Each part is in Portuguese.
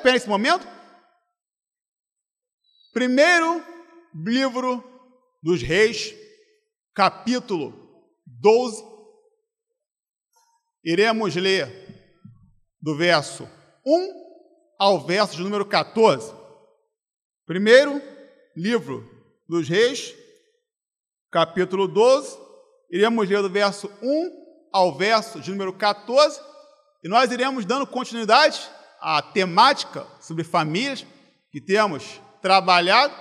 pé nesse momento. Primeiro livro dos Reis, capítulo 12. Iremos ler do verso 1 ao verso de número 14. Primeiro livro dos Reis, capítulo 12. Iremos ler do verso 1 ao verso de número 14. E nós iremos dando continuidade à temática sobre famílias que temos trabalhado.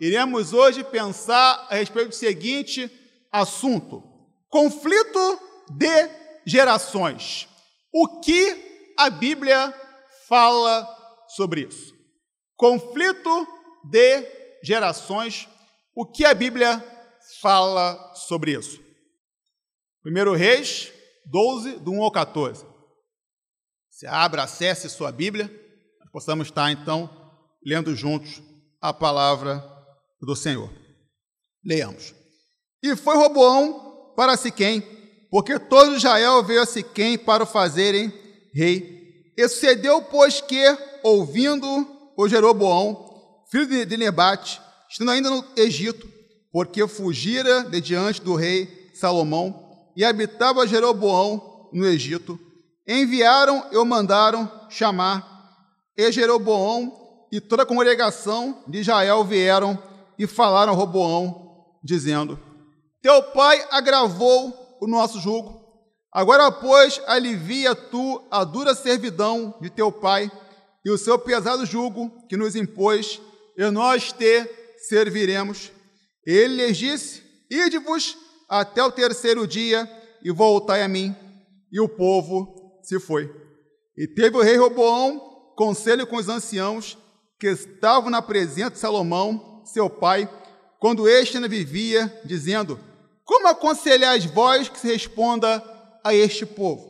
Iremos hoje pensar a respeito do seguinte assunto: conflito de gerações. O que a Bíblia fala sobre isso? Conflito de gerações. O que a Bíblia fala sobre isso? Primeiro Reis 12, do 1 ao 14. Se abra, acesse sua Bíblia, possamos estar então lendo juntos a palavra do Senhor. Leamos. E foi Roboão para Siquém, porque todo Israel veio a Siquém para o fazerem rei. E sucedeu, pois, que, ouvindo o Jeroboão, filho de Nebate, estando ainda no Egito, porque fugira de diante do rei Salomão, e habitava Jeroboão no Egito, enviaram e o mandaram chamar. E Jeroboão e toda a congregação de Israel vieram e falaram a Roboão, dizendo: Teu pai agravou o nosso jugo. Agora, pois, alivia tu a dura servidão de teu pai e o seu pesado jugo que nos impôs, e nós te serviremos. Ele lhes disse: Ide-vos até o terceiro dia e voltai a mim. E o povo se foi. E teve o rei Roboão conselho com os anciãos que estavam na presença de Salomão, seu pai, quando este ainda vivia, dizendo: Como aconselhais vós que se responda a este povo?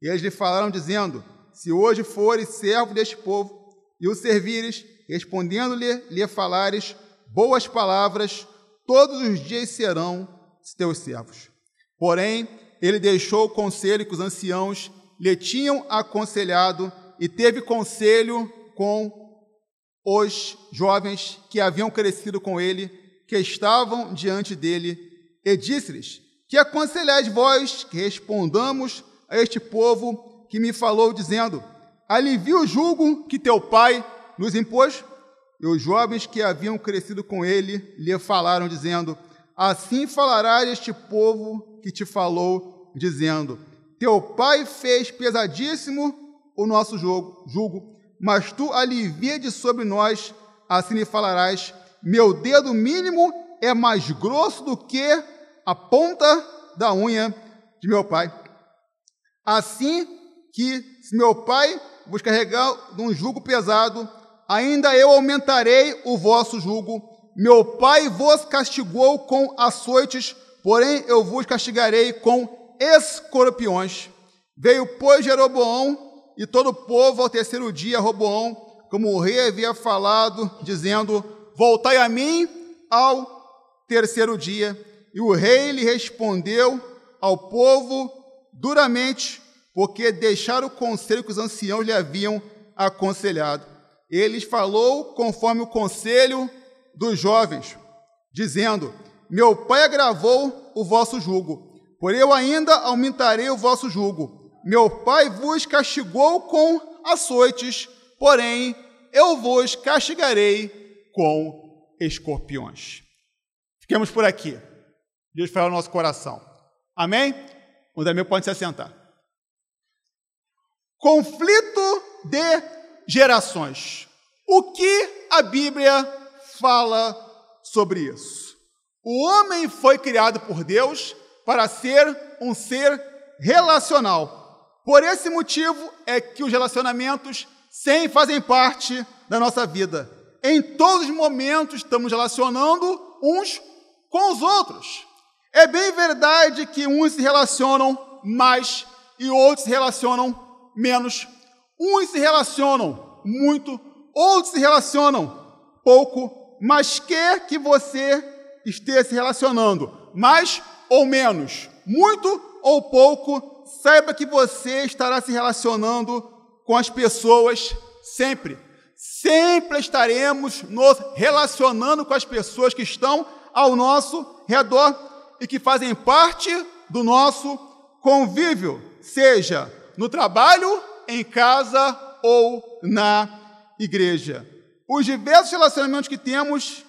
E eles lhe falaram, dizendo: Se hoje fores servo deste povo e o servires, respondendo-lhe, lhe falares boas palavras, todos os dias serão teus servos. Porém, ele deixou o conselho que os anciãos lhe tinham aconselhado e teve conselho com os jovens que haviam crescido com ele, que estavam diante dele, e disse-lhes: Que aconselhais vós que respondamos a este povo que me falou, dizendo: Alivia o jugo que teu pai nos impôs? E os jovens que haviam crescido com ele lhe falaram, dizendo: Assim falará este povo que te falou, dizendo: teu pai fez pesadíssimo o nosso jogo, jugo, mas tu alivia de sobre nós, assim lhe falarás: meu dedo mínimo é mais grosso do que a ponta da unha de meu pai. Assim que, se meu pai vos carregar de um jugo pesado, ainda eu aumentarei o vosso jugo. Meu pai vos castigou com açoites, porém eu vos castigarei com escorpiões. Veio, pois, Jeroboão e todo o povo ao terceiro dia, Roboão, como o rei havia falado, dizendo: Voltai a mim ao terceiro dia. E o rei lhe respondeu ao povo duramente, porque deixaram o conselho que os anciãos lhe haviam aconselhado. Ele falou conforme o conselho dos jovens, dizendo: Meu pai agravou o vosso jugo Porém, eu ainda aumentarei o vosso jugo. Meu pai vos castigou com açoites, porém eu vos castigarei com escorpiões. Fiquemos por aqui. Deus fala no nosso coração. Amém? O Damil pode se assentar. Conflito de gerações. O que a Bíblia fala sobre isso? O homem foi criado por Deus para ser um ser relacional. Por esse motivo é que os relacionamentos sempre fazem parte da nossa vida. Em todos os momentos estamos relacionando uns com os outros. É bem verdade que uns se relacionam mais e outros se relacionam menos. Uns se relacionam muito, outros se relacionam pouco, mas quer que você esteja se relacionando mais ou menos, muito ou pouco, saiba que você estará se relacionando com as pessoas sempre. Sempre estaremos nos relacionando com as pessoas que estão ao nosso redor e que fazem parte do nosso convívio, seja no trabalho, em casa ou na igreja. Os diversos relacionamentos que temos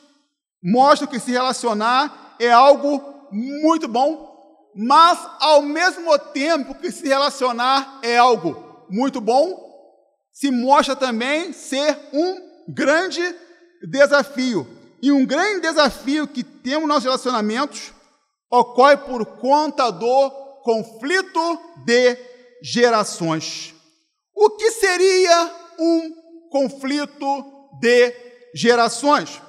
mostram que se relacionar é algo muito bom, mas ao mesmo tempo que se relacionar é algo muito bom, se mostra também ser um grande desafio. E um grande desafio que temos nos relacionamentos ocorre por conta do conflito de gerações. O que seria um conflito de gerações?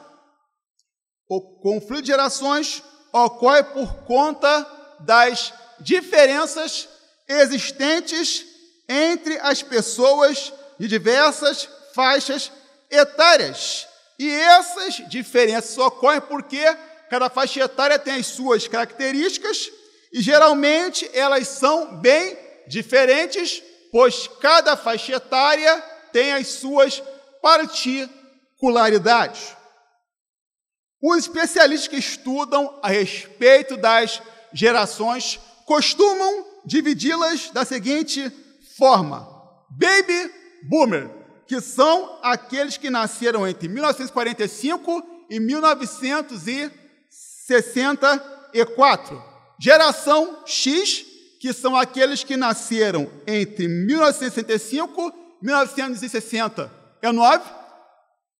O conflito de gerações ocorre por conta das diferenças existentes entre as pessoas de diversas faixas etárias. E essas diferenças ocorrem porque cada faixa etária tem as suas características e geralmente elas são bem diferentes, pois cada faixa etária tem as suas particularidades. Os especialistas que estudam a respeito das gerações costumam dividi-las da seguinte forma: Baby Boomer, que são aqueles que nasceram entre 1945 e 1964. Geração X, que são aqueles que nasceram entre 1965 e 1969.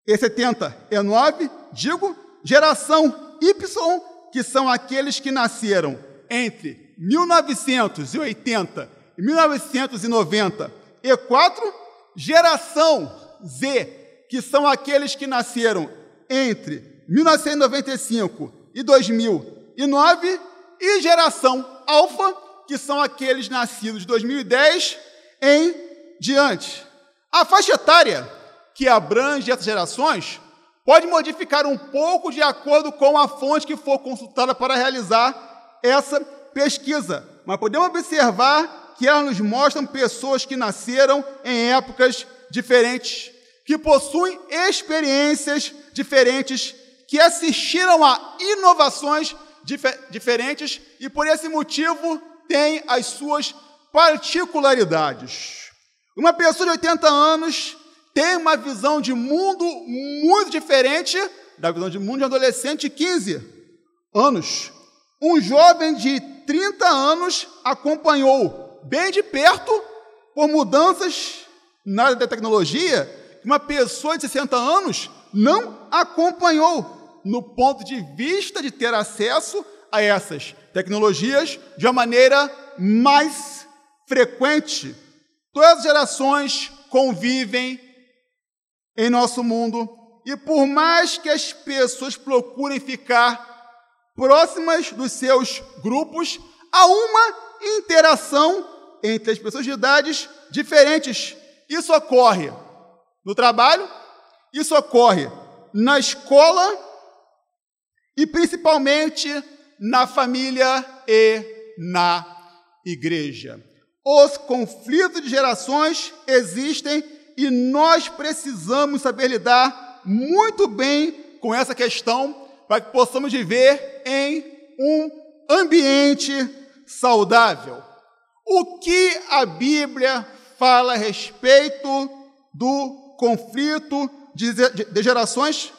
E 70 é 9, digo, geração Y, que são aqueles que nasceram entre 1980 e 1994, geração Z, que são aqueles que nasceram entre 1995 e 2009, e geração alfa, que são aqueles nascidos de 2010 em diante. A faixa etária que abrange essas gerações pode modificar um pouco de acordo com a fonte que for consultada para realizar essa pesquisa, mas podemos observar que elas nos mostram pessoas que nasceram em épocas diferentes, que possuem experiências diferentes, que assistiram a inovações dif diferentes e por esse motivo têm as suas particularidades. Uma pessoa de 80 anos tem uma visão de mundo muito diferente da visão de mundo de um adolescente de 15 anos. Um jovem de 30 anos acompanhou bem de perto por mudanças na área da tecnologia que uma pessoa de 60 anos não acompanhou no ponto de vista de ter acesso a essas tecnologias de uma maneira mais frequente. Todas as gerações convivem em nosso mundo e por mais que as pessoas procurem ficar próximas dos seus grupos, há uma interação entre as pessoas de idades diferentes. Isso ocorre no trabalho, isso ocorre na escola e principalmente na família e na igreja. Os conflitos de gerações existem e nós precisamos saber lidar muito bem com essa questão para que possamos viver em um ambiente saudável. O que a Bíblia fala a respeito do conflito de gerações?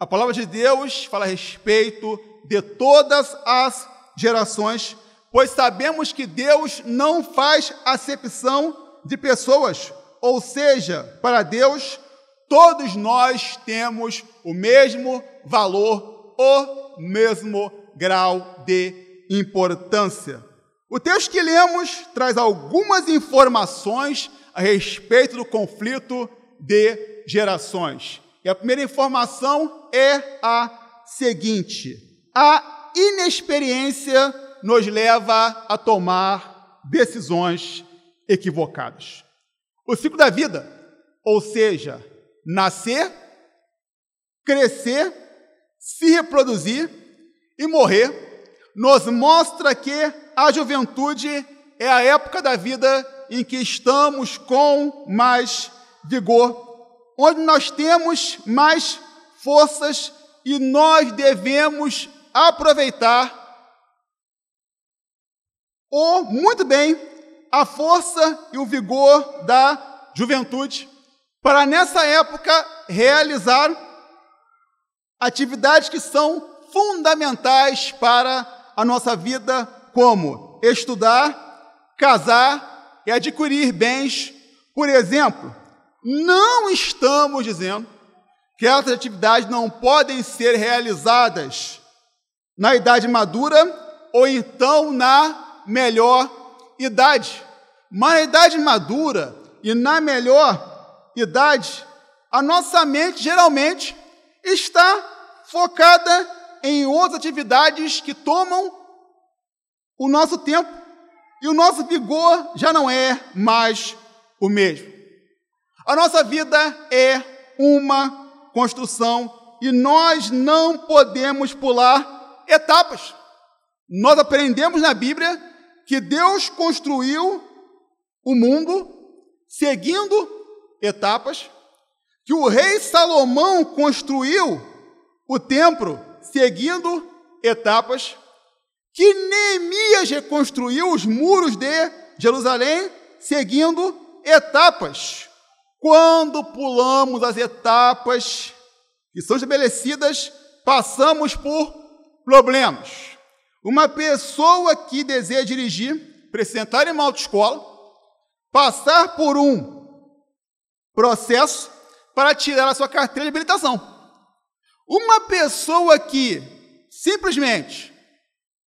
A palavra de Deus fala a respeito de todas as gerações, pois sabemos que Deus não faz acepção de pessoas, ou seja, para Deus, todos nós temos o mesmo valor, o mesmo grau de importância. O texto que lemos traz algumas informações a respeito do conflito de gerações. E a primeira informação é a seguinte: a inexperiência nos leva a tomar decisões equivocadas. O ciclo da vida, ou seja, nascer, crescer, se reproduzir e morrer, nos mostra que a juventude é a época da vida em que estamos com mais vigor onde nós temos mais forças e nós devemos aproveitar ou muito bem a força e o vigor da juventude para nessa época realizar atividades que são fundamentais para a nossa vida, como estudar, casar e adquirir bens. Por exemplo, não estamos dizendo que essas atividades não podem ser realizadas na idade madura ou então na melhor idade. Mas na idade madura e na melhor idade, a nossa mente geralmente está focada em outras atividades que tomam o nosso tempo e o nosso vigor já não é mais o mesmo. A nossa vida é uma construção e nós não podemos pular etapas. Nós aprendemos na Bíblia que Deus construiu o mundo seguindo etapas, que o rei Salomão construiu o templo seguindo etapas, que Neemias reconstruiu os muros de Jerusalém seguindo etapas. Quando pulamos as etapas que são estabelecidas, passamos por problemas. Uma pessoa que deseja dirigir, precisa entrar em uma autoescola, passar por um processo para tirar a sua carteira de habilitação. Uma pessoa que simplesmente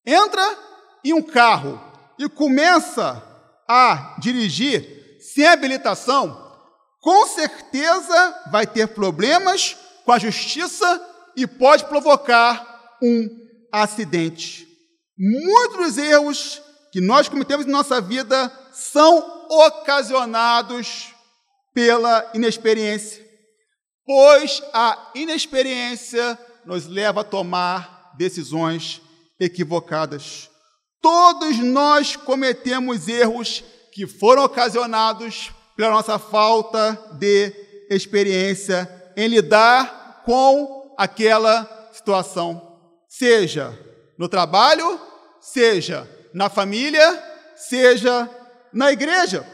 entra em um carro e começa a dirigir sem habilitação, com certeza vai ter problemas com a justiça e pode provocar um acidente. Muitos dos erros que nós cometemos em nossa vida são ocasionados pela inexperiência pois a inexperiência nos leva a tomar decisões equivocadas. Todos nós cometemos erros que foram ocasionados pela nossa falta de experiência em lidar com aquela situação, seja no trabalho, seja na família, seja na igreja.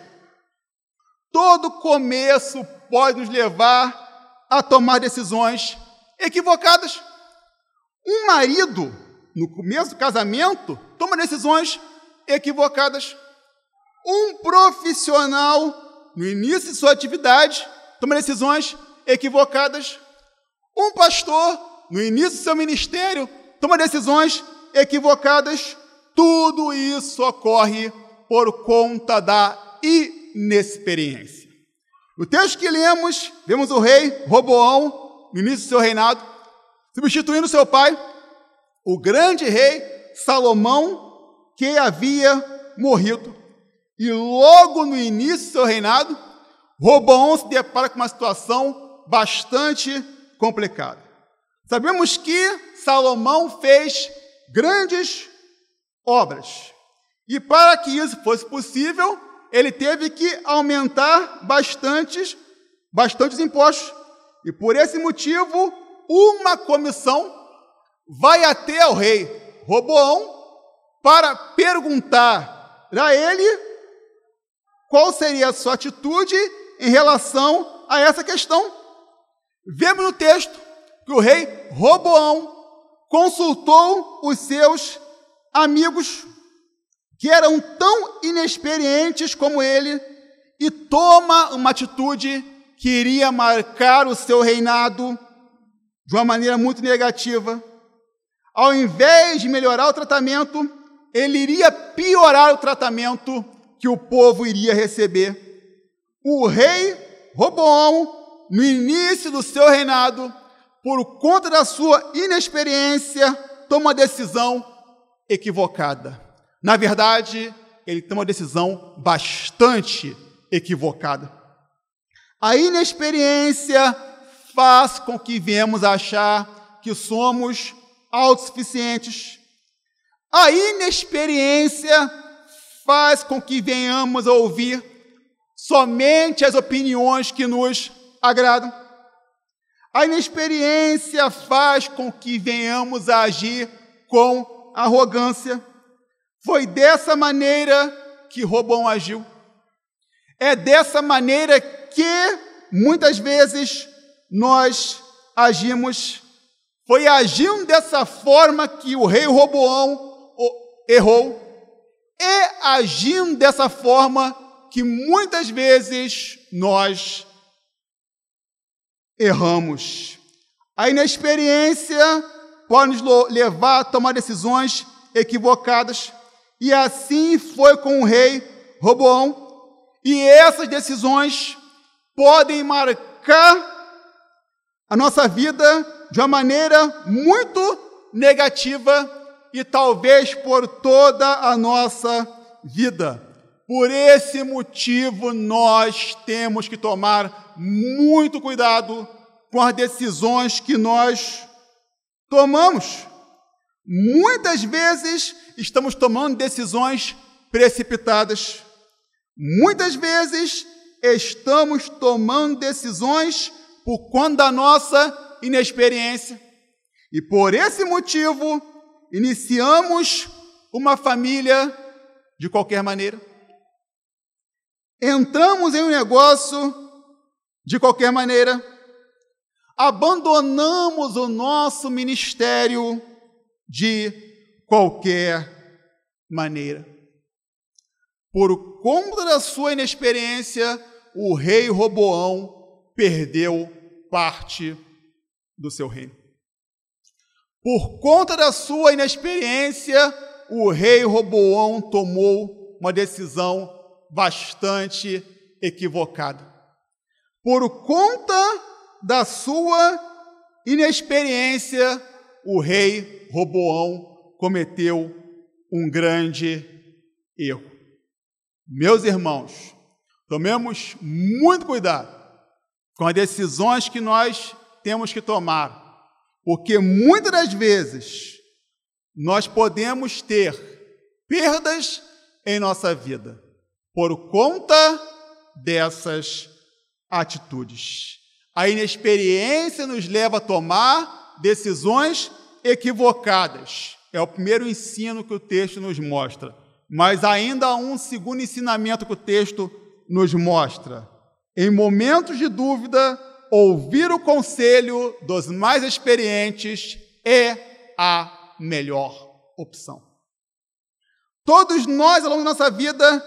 Todo começo pode nos levar a tomar decisões equivocadas. Um marido, no começo do casamento, toma decisões equivocadas. Um profissional, no início de sua atividade, toma decisões equivocadas. Um pastor, no início do seu ministério, toma decisões equivocadas. Tudo isso ocorre por conta da inexperiência. No texto que lemos, vemos o rei Roboão, no início do seu reinado, substituindo seu pai, o grande rei Salomão, que havia morrido. E logo no início do seu reinado, Roboão se depara com uma situação bastante complicada. Sabemos que Salomão fez grandes obras. E para que isso fosse possível, ele teve que aumentar bastantes, bastantes impostos. E por esse motivo, uma comissão vai até o rei Roboão para perguntar a ele qual seria a sua atitude em relação a essa questão. Vemos no texto que o rei Roboão consultou os seus amigos que eram tão inexperientes como ele, e toma uma atitude que iria marcar o seu reinado de uma maneira muito negativa. Ao invés de melhorar o tratamento, ele iria piorar o tratamento que o povo iria receber. O rei Roboão, no início do seu reinado, por conta da sua inexperiência, toma uma decisão equivocada. Na verdade, ele tem uma decisão bastante equivocada. A inexperiência faz com que venhamos achar que somos autossuficientes. A inexperiência faz com que venhamos a ouvir somente as opiniões que nos agradam. A inexperiência faz com que venhamos a agir com arrogância. Foi dessa maneira que Robão agiu. É dessa maneira que muitas vezes nós agimos. Foi agindo dessa forma que o rei Roboão errou. É agindo dessa forma que muitas vezes nós erramos. A inexperiência pode nos levar a tomar decisões equivocadas. E assim foi com o rei Roboão. E essas decisões podem marcar a nossa vida de uma maneira muito negativa e talvez por toda a nossa vida. Por esse motivo, nós temos que tomar muito cuidado com as decisões que nós tomamos. Muitas vezes estamos tomando decisões precipitadas. Muitas vezes estamos tomando decisões por conta da nossa inexperiência. E por esse motivo, iniciamos uma família de qualquer maneira. Entramos em um negócio de qualquer maneira, abandonamos o nosso ministério de qualquer maneira. Por conta da sua inexperiência, o rei Roboão perdeu parte do seu reino. Por conta da sua inexperiência, o rei Roboão tomou uma decisão bastante equivocada. Por conta da sua inexperiência, o rei Roboão cometeu um grande erro. Meus irmãos, tomemos muito cuidado com as decisões que nós temos que tomar, porque muitas das vezes nós podemos ter perdas em nossa vida por conta dessas atitudes. A inexperiência nos leva a tomar decisões equivocadas. É o primeiro ensino que o texto nos mostra. Mas ainda há um segundo ensinamento que o texto nos mostra. Em momentos de dúvida, ouvir o conselho dos mais experientes é a melhor opção. Todos nós, ao longo da nossa vida,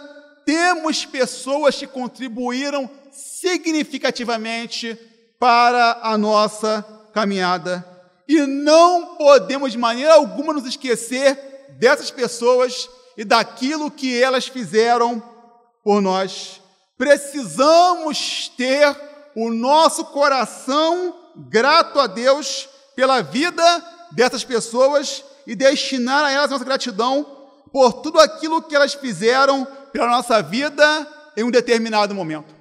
temos pessoas que contribuíram significativamente para a nossa caminhada. E não podemos de maneira alguma nos esquecer dessas pessoas e daquilo que elas fizeram por nós. Precisamos ter o nosso coração grato a Deus pela vida dessas pessoas e destinar a elas nossa gratidão por tudo aquilo que elas fizeram pela nossa vida em um determinado momento.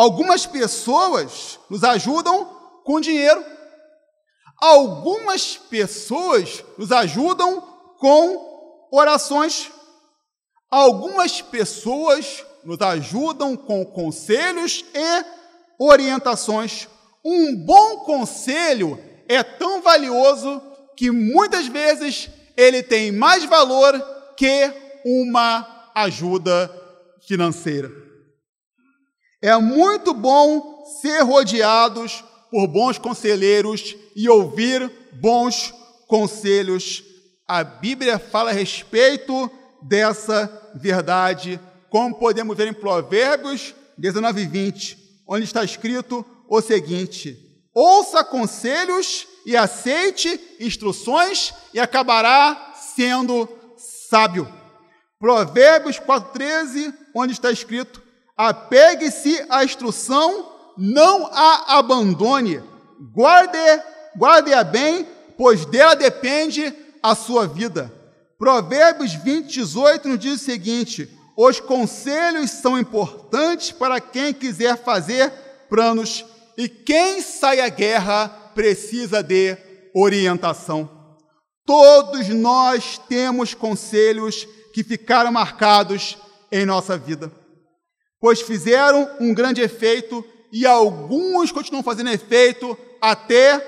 Algumas pessoas nos ajudam com dinheiro. Algumas pessoas nos ajudam com orações. Algumas pessoas nos ajudam com conselhos e orientações. Um bom conselho é tão valioso que muitas vezes ele tem mais valor que uma ajuda financeira. É muito bom ser rodeados por bons conselheiros e ouvir bons conselhos. A Bíblia fala a respeito dessa verdade, como podemos ver em Provérbios 19 e 20, onde está escrito o seguinte: Ouça conselhos e aceite instruções, e acabará sendo sábio. Provérbios 4,13, onde está escrito: apegue-se à instrução, não a abandone, guarde, guarde-a bem, pois dela depende a sua vida. Provérbios 20, 18 nos diz o seguinte: os conselhos são importantes para quem quiser fazer planos, e quem sai à guerra precisa de orientação. Todos nós temos conselhos que ficaram marcados em nossa vida, pois fizeram um grande efeito e alguns continuam fazendo efeito até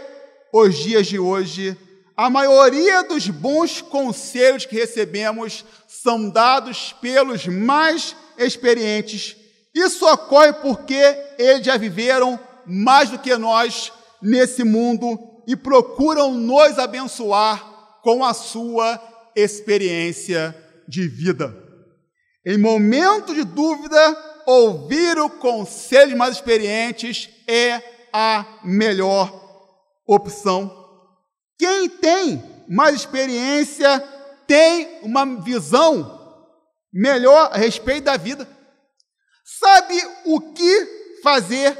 os dias de hoje. A maioria dos bons conselhos que recebemos são dados pelos mais experientes. Isso ocorre porque eles já viveram mais do que nós nesse mundo e procuram nos abençoar com a sua experiência de vida. Em momento de dúvida, ouvir o conselho de mais experientes é a melhor opção. Quem tem mais experiência tem uma visão melhor a respeito da vida. Sabe o que fazer,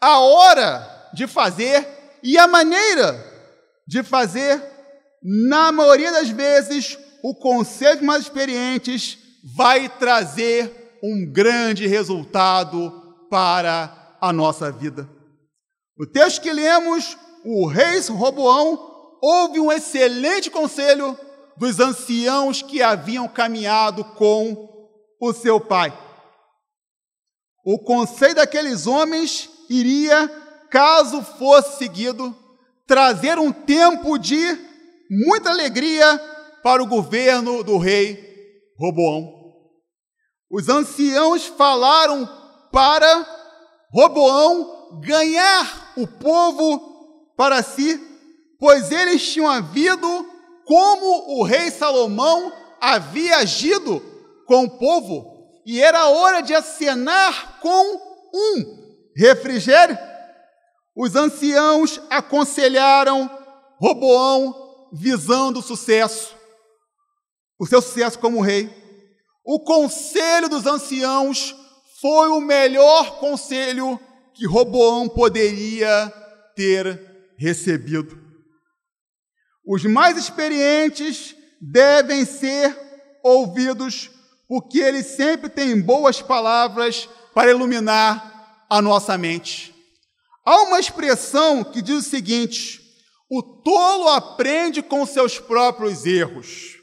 a hora de fazer e a maneira de fazer. Na maioria das vezes, o conselho mais experientes vai trazer um grande resultado para a nossa vida. O texto que lemos, o rei Roboão houve um excelente conselho dos anciãos que haviam caminhado com o seu pai. O conselho daqueles homens iria, caso fosse seguido, trazer um tempo de muita alegria para o governo do rei Roboão. Os anciãos falaram para Roboão ganhar o povo para si, pois eles tinham havido como o rei Salomão havia agido com o povo, e era hora de acenar com um refrigério. Os anciãos aconselharam Roboão visando o sucesso, o seu sucesso como rei. O conselho dos anciãos foi o melhor conselho que Roboão poderia ter recebido. Os mais experientes devem ser ouvidos, porque eles sempre têm boas palavras para iluminar a nossa mente. Há uma expressão que diz o seguinte: o tolo aprende com seus próprios erros.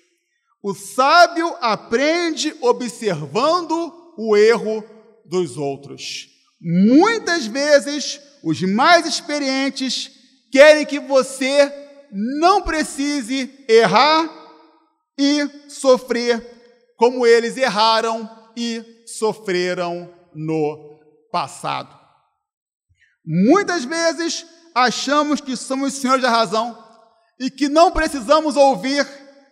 O sábio aprende observando o erro dos outros. Muitas vezes, os mais experientes querem que você não precise errar e sofrer como eles erraram e sofreram no passado. Muitas vezes achamos que somos senhores da razão e que não precisamos ouvir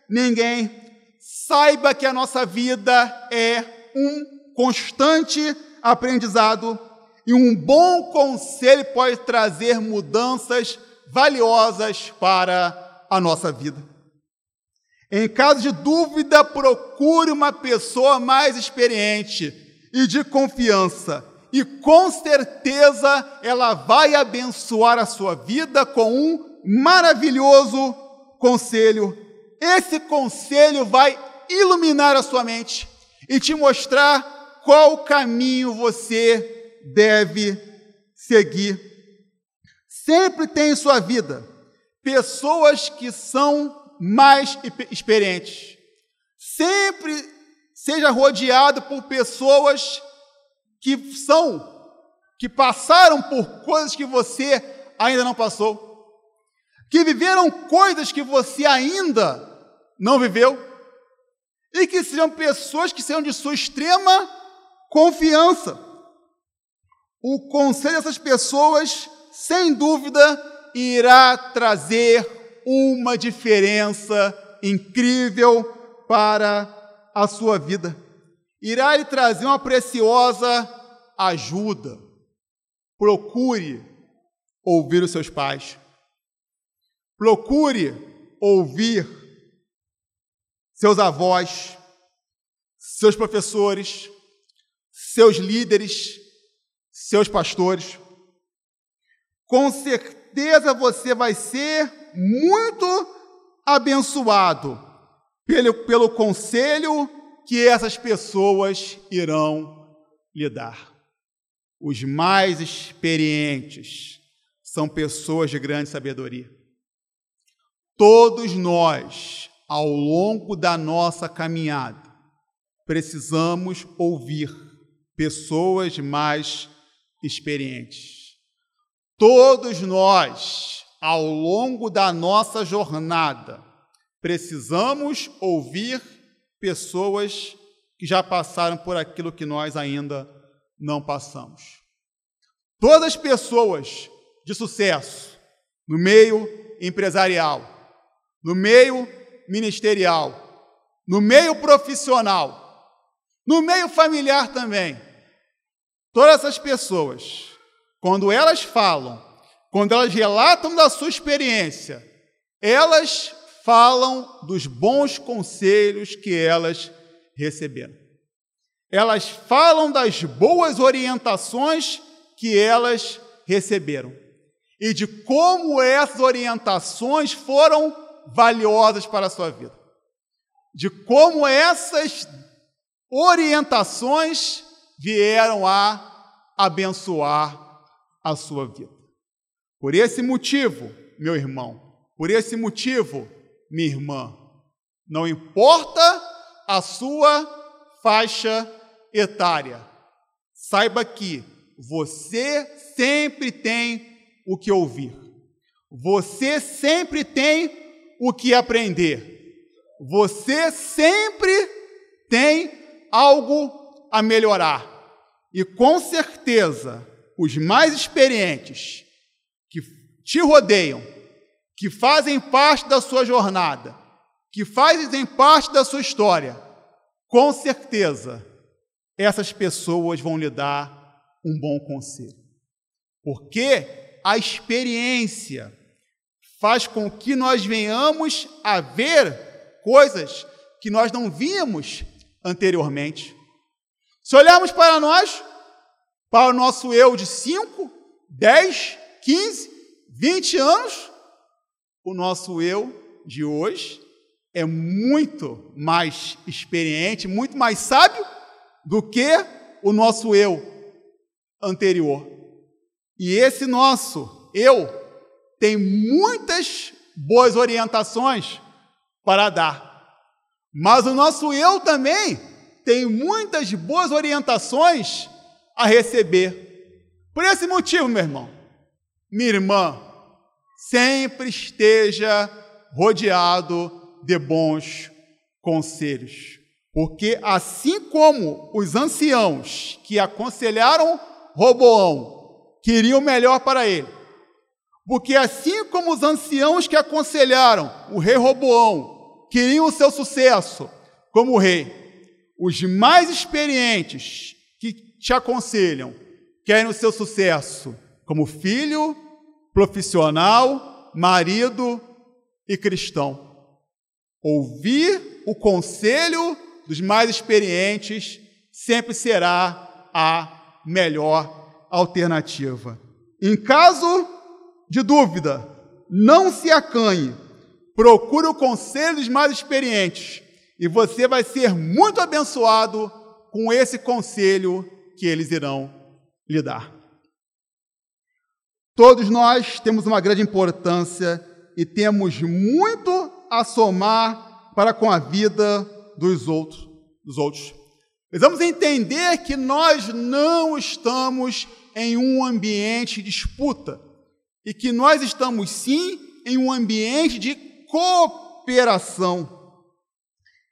ninguém. Saiba que a nossa vida é um constante aprendizado e um bom conselho pode trazer mudanças valiosas para a nossa vida. Em caso de dúvida, procure uma pessoa mais experiente e de confiança, e com certeza ela vai abençoar a sua vida com um maravilhoso conselho. Esse conselho vai iluminar a sua mente e te mostrar qual caminho você deve seguir. Sempre tem em sua vida pessoas que são mais experientes. Sempre seja rodeado por pessoas que são, que passaram por coisas que você ainda não passou, que viveram coisas que você ainda não viveu, e que sejam pessoas que sejam de sua extrema confiança. O conselho dessas pessoas sem dúvida, irá trazer uma diferença incrível para a sua vida. Irá lhe trazer uma preciosa ajuda. Procure ouvir os seus pais. Procure ouvir seus avós, seus professores, seus líderes, seus pastores com certeza você vai ser muito abençoado pelo, pelo conselho que essas pessoas irão lhe dar. Os mais experientes são pessoas de grande sabedoria. Todos nós, ao longo da nossa caminhada, precisamos ouvir pessoas mais experientes. Todos nós, ao longo da nossa jornada, precisamos ouvir pessoas que já passaram por aquilo que nós ainda não passamos. Todas as pessoas de sucesso no meio empresarial, no meio ministerial, no meio profissional, no meio familiar também. Todas essas pessoas, quando elas falam, quando elas relatam da sua experiência, elas falam dos bons conselhos que elas receberam. Elas falam das boas orientações que elas receberam e de como essas orientações foram valiosas para a sua vida. De como essas orientações vieram a abençoar a sua vida. Por esse motivo, meu irmão, por esse motivo, minha irmã, não importa a sua faixa etária, saiba que você sempre tem o que ouvir, você sempre tem o que aprender, você sempre tem algo a melhorar. E com certeza, os mais experientes que te rodeiam, que fazem parte da sua jornada, que fazem parte da sua história, com certeza essas pessoas vão lhe dar um bom conselho. Porque a experiência faz com que nós venhamos a ver coisas que nós não víamos anteriormente. Se olharmos para nós, para o nosso eu de 5, 10, 15, 20 anos, o nosso eu de hoje é muito mais experiente, muito mais sábio do que o nosso eu anterior. E esse nosso eu tem muitas boas orientações para dar. Mas o nosso eu também tem muitas boas orientações a receber. Por esse motivo, meu irmão, minha irmã, sempre esteja rodeado de bons conselhos. Porque assim como os anciãos que aconselharam Roboão queriam o melhor para ele, porque assim como os anciãos que aconselharam o rei Roboão queriam o seu sucesso como rei, os mais experientes que te aconselham querem o seu sucesso como filho, profissional, marido e cristão. Ouvir o conselho dos mais experientes sempre será a melhor alternativa. Em caso de dúvida, não se acanhe, procure o conselho dos mais experientes e você vai ser muito abençoado com esse conselho que eles irão lhe dar. Todos nós temos uma grande importância e temos muito a somar para com a vida dos outros. Dos outros. Precisamos entender que nós não estamos em um ambiente de disputa e que nós estamos sim em um ambiente de cooperação.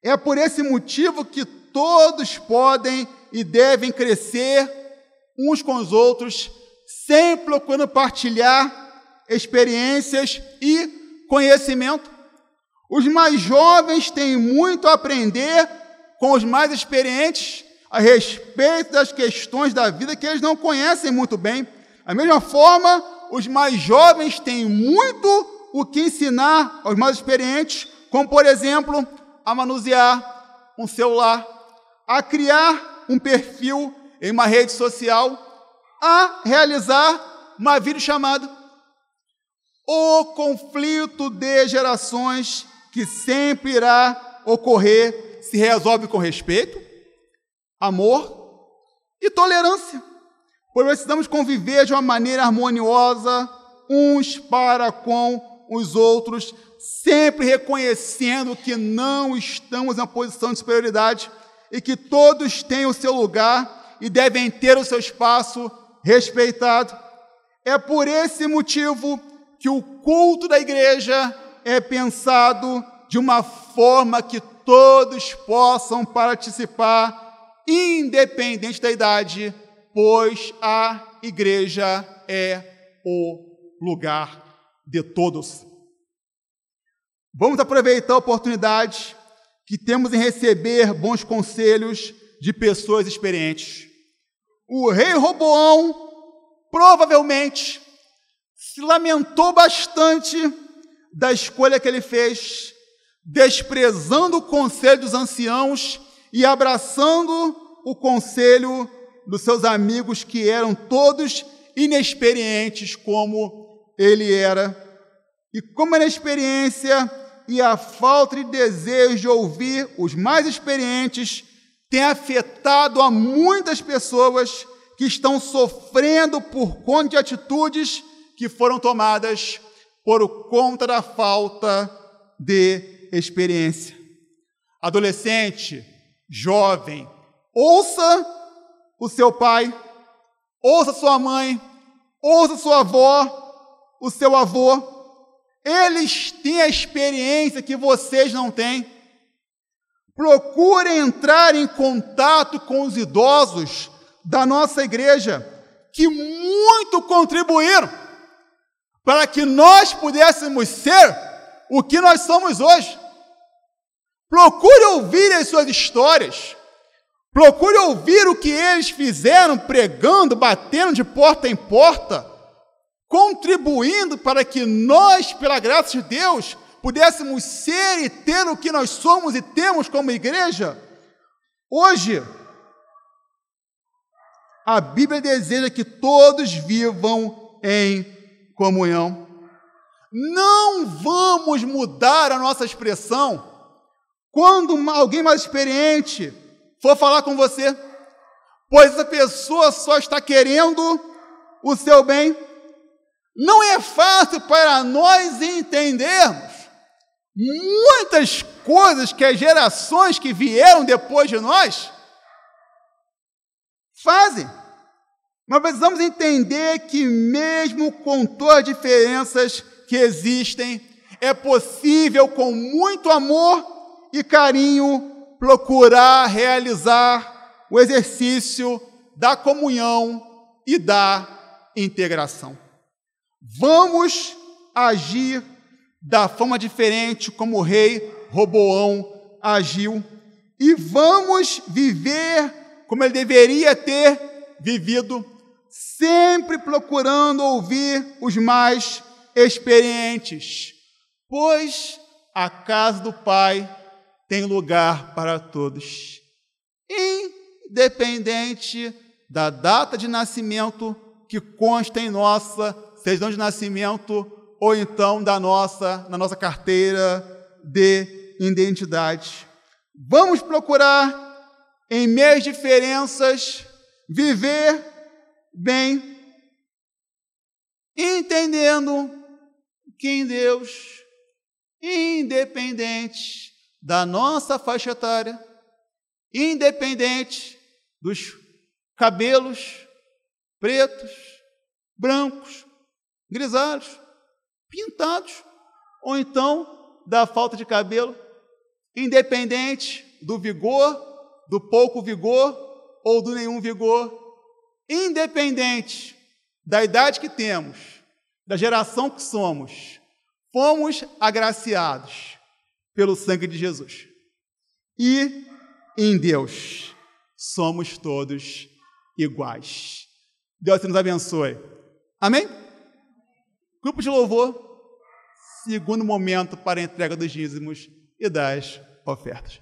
É por esse motivo que todos podem e devem crescer uns com os outros, sempre procurando partilhar experiências e conhecimento. Os mais jovens têm muito a aprender com os mais experientes a respeito das questões da vida que eles não conhecem muito bem. Da mesma forma, os mais jovens têm muito o que ensinar aos mais experientes, como, por exemplo, a manusear um celular, a criar um perfil em uma rede social, a realizar uma videochamada. O conflito de gerações que sempre irá ocorrer se resolve com respeito, amor e tolerância. Pois precisamos conviver de uma maneira harmoniosa uns para com os outros, sempre reconhecendo que não estamos em uma posição de superioridade e que todos têm o seu lugar e devem ter o seu espaço respeitado. É por esse motivo que o culto da igreja é pensado de uma forma que todos possam participar, independente da idade, pois a igreja é o lugar de todos. Vamos aproveitar a oportunidade que temos em receber bons conselhos de pessoas experientes. O rei Roboão provavelmente se lamentou bastante da escolha que ele fez, desprezando o conselho dos anciãos e abraçando o conselho dos seus amigos que eram todos inexperientes como ele era. E como a inexperiência e a falta de desejo de ouvir os mais experientes tem afetado a muitas pessoas que estão sofrendo por conta de atitudes que foram tomadas por conta da falta de experiência. Adolescente, jovem, ouça o seu pai, ouça sua mãe, ouça sua avó, o seu avô, eles têm a experiência que vocês não têm. Procurem entrar em contato com os idosos da nossa igreja, que muito contribuíram para que nós pudéssemos ser o que nós somos hoje. Procure ouvir as suas histórias. Procure ouvir o que eles fizeram pregando, batendo de porta em porta contribuindo para que nós, pela graça de Deus, pudéssemos ser e ter o que nós somos e temos como igreja, hoje, a Bíblia deseja que todos vivam em comunhão. Não vamos mudar a nossa expressão quando alguém mais experiente for falar com você, pois essa pessoa só está querendo o seu bem não é fácil para nós entendermos muitas coisas que as gerações que vieram depois de nós fazem. Mas precisamos entender que, mesmo com todas as diferenças que existem, é possível, com muito amor e carinho, procurar realizar o exercício da comunhão e da integração. Vamos agir da forma diferente como o rei Roboão agiu e vamos viver como ele deveria ter vivido, sempre procurando ouvir os mais experientes, pois a casa do Pai tem lugar para todos, independente da data de nascimento que consta em nossa certidão de nascimento ou então da nossa, na nossa carteira de identidade. Vamos procurar, em meias diferenças, viver bem, entendendo que em Deus, independente da nossa faixa etária, independente dos cabelos pretos, brancos, grisalhos, pintados, ou então da falta de cabelo, independente do vigor, do pouco vigor ou do nenhum vigor, independente da idade que temos, da geração que somos, fomos agraciados pelo sangue de Jesus. E em Deus somos todos iguais. Deus nos abençoe. Amém? Grupo de louvor, segundo momento para a entrega dos dízimos e das ofertas.